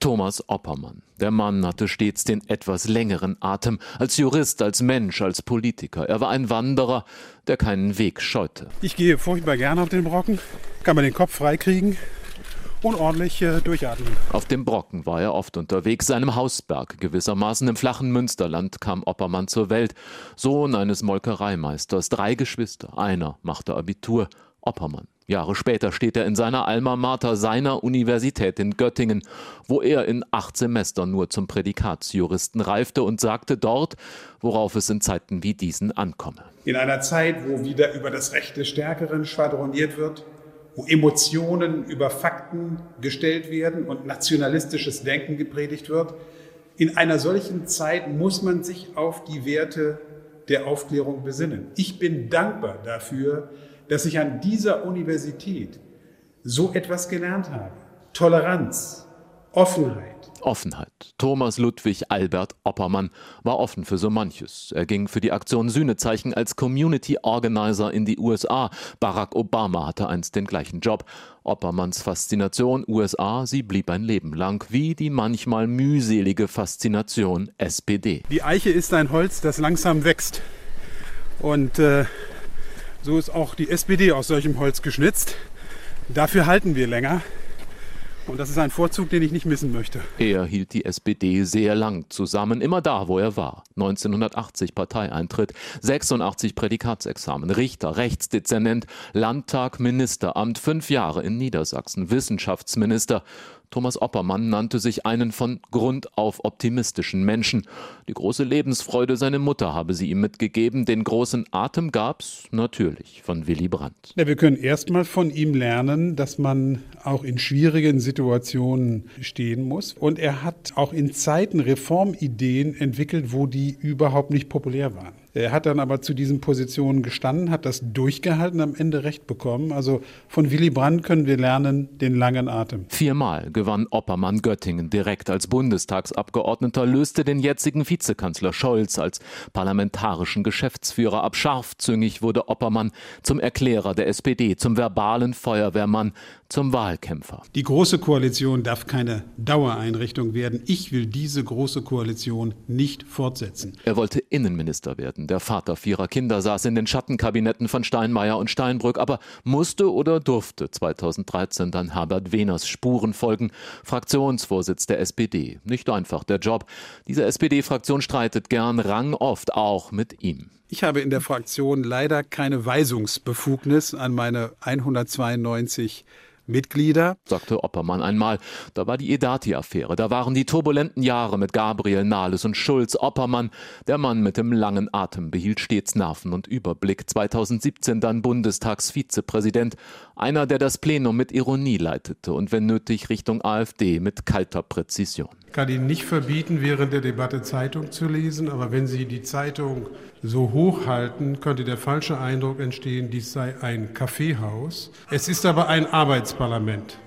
Thomas Oppermann. Der Mann hatte stets den etwas längeren Atem, als Jurist, als Mensch, als Politiker. Er war ein Wanderer, der keinen Weg scheute. Ich gehe furchtbar gerne auf den Brocken, kann man den Kopf freikriegen und ordentlich äh, durchatmen. Auf dem Brocken war er oft unterwegs, seinem Hausberg gewissermaßen im flachen Münsterland kam Oppermann zur Welt. Sohn eines Molkereimeisters, drei Geschwister, einer machte Abitur, Oppermann. Jahre später steht er in seiner Alma Mater seiner Universität in Göttingen, wo er in acht Semestern nur zum Prädikatsjuristen reifte und sagte dort, worauf es in Zeiten wie diesen ankomme. In einer Zeit, wo wieder über das Recht des Stärkeren schwadroniert wird, wo Emotionen über Fakten gestellt werden und nationalistisches Denken gepredigt wird, in einer solchen Zeit muss man sich auf die Werte der Aufklärung besinnen. Ich bin dankbar dafür, dass ich an dieser Universität so etwas gelernt habe. Toleranz, Offenheit. Offenheit. Thomas Ludwig Albert Oppermann war offen für so manches. Er ging für die Aktion Sühnezeichen als Community Organizer in die USA. Barack Obama hatte einst den gleichen Job. Oppermanns Faszination USA, sie blieb ein Leben lang, wie die manchmal mühselige Faszination SPD. Die Eiche ist ein Holz, das langsam wächst. Und äh, so ist auch die SPD aus solchem Holz geschnitzt. Dafür halten wir länger. Und das ist ein Vorzug, den ich nicht missen möchte. Er hielt die SPD sehr lang zusammen, immer da, wo er war. 1980 Parteieintritt, 86 Prädikatsexamen, Richter, Rechtsdezernent, Landtag, Ministeramt, fünf Jahre in Niedersachsen, Wissenschaftsminister. Thomas Oppermann nannte sich einen von Grund auf optimistischen Menschen. Die große Lebensfreude seine Mutter habe sie ihm mitgegeben. Den großen Atem gab's natürlich von Willy Brandt. Ja, wir können erstmal von ihm lernen, dass man auch in schwierigen Situationen stehen muss. Und er hat auch in Zeiten Reformideen entwickelt, wo die überhaupt nicht populär waren. Er hat dann aber zu diesen Positionen gestanden, hat das durchgehalten, am Ende Recht bekommen. Also von Willy Brandt können wir lernen, den langen Atem. Viermal gewann Oppermann Göttingen direkt als Bundestagsabgeordneter, löste den jetzigen Vizekanzler Scholz als parlamentarischen Geschäftsführer ab. Scharfzüngig wurde Oppermann zum Erklärer der SPD, zum verbalen Feuerwehrmann, zum Wahlkämpfer. Die Große Koalition darf keine Dauereinrichtung werden. Ich will diese Große Koalition nicht fortsetzen. Er wollte Innenminister werden. Der Vater vierer Kinder saß in den Schattenkabinetten von Steinmeier und Steinbrück, aber musste oder durfte 2013 dann Herbert Wehners Spuren folgen, Fraktionsvorsitz der SPD. Nicht einfach der Job. Diese SPD-Fraktion streitet gern, rang oft auch mit ihm. Ich habe in der Fraktion leider keine Weisungsbefugnis an meine 192 Mitglieder, sagte Oppermann einmal. Da war die Edati-Affäre, da waren die turbulenten Jahre mit Gabriel Nahles und Schulz. Oppermann, der Mann mit dem langen Atem, behielt stets Nerven und Überblick. 2017 dann Bundestagsvizepräsident, einer, der das Plenum mit Ironie leitete und wenn nötig Richtung AfD mit kalter Präzision. Ich kann Ihnen nicht verbieten, während der Debatte Zeitung zu lesen, aber wenn Sie die Zeitung so hochhalten, könnte der falsche Eindruck entstehen, dies sei ein Kaffeehaus. Es ist aber ein Arbeitsparlament.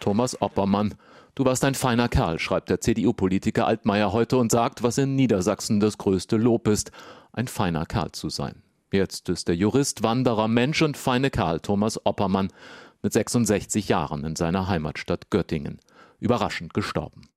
Thomas Oppermann. Du warst ein feiner Kerl, schreibt der CDU-Politiker Altmaier heute und sagt, was in Niedersachsen das größte Lob ist, ein feiner Kerl zu sein. Jetzt ist der Jurist, Wanderer, Mensch und feine Kerl Thomas Oppermann mit 66 Jahren in seiner Heimatstadt Göttingen überraschend gestorben.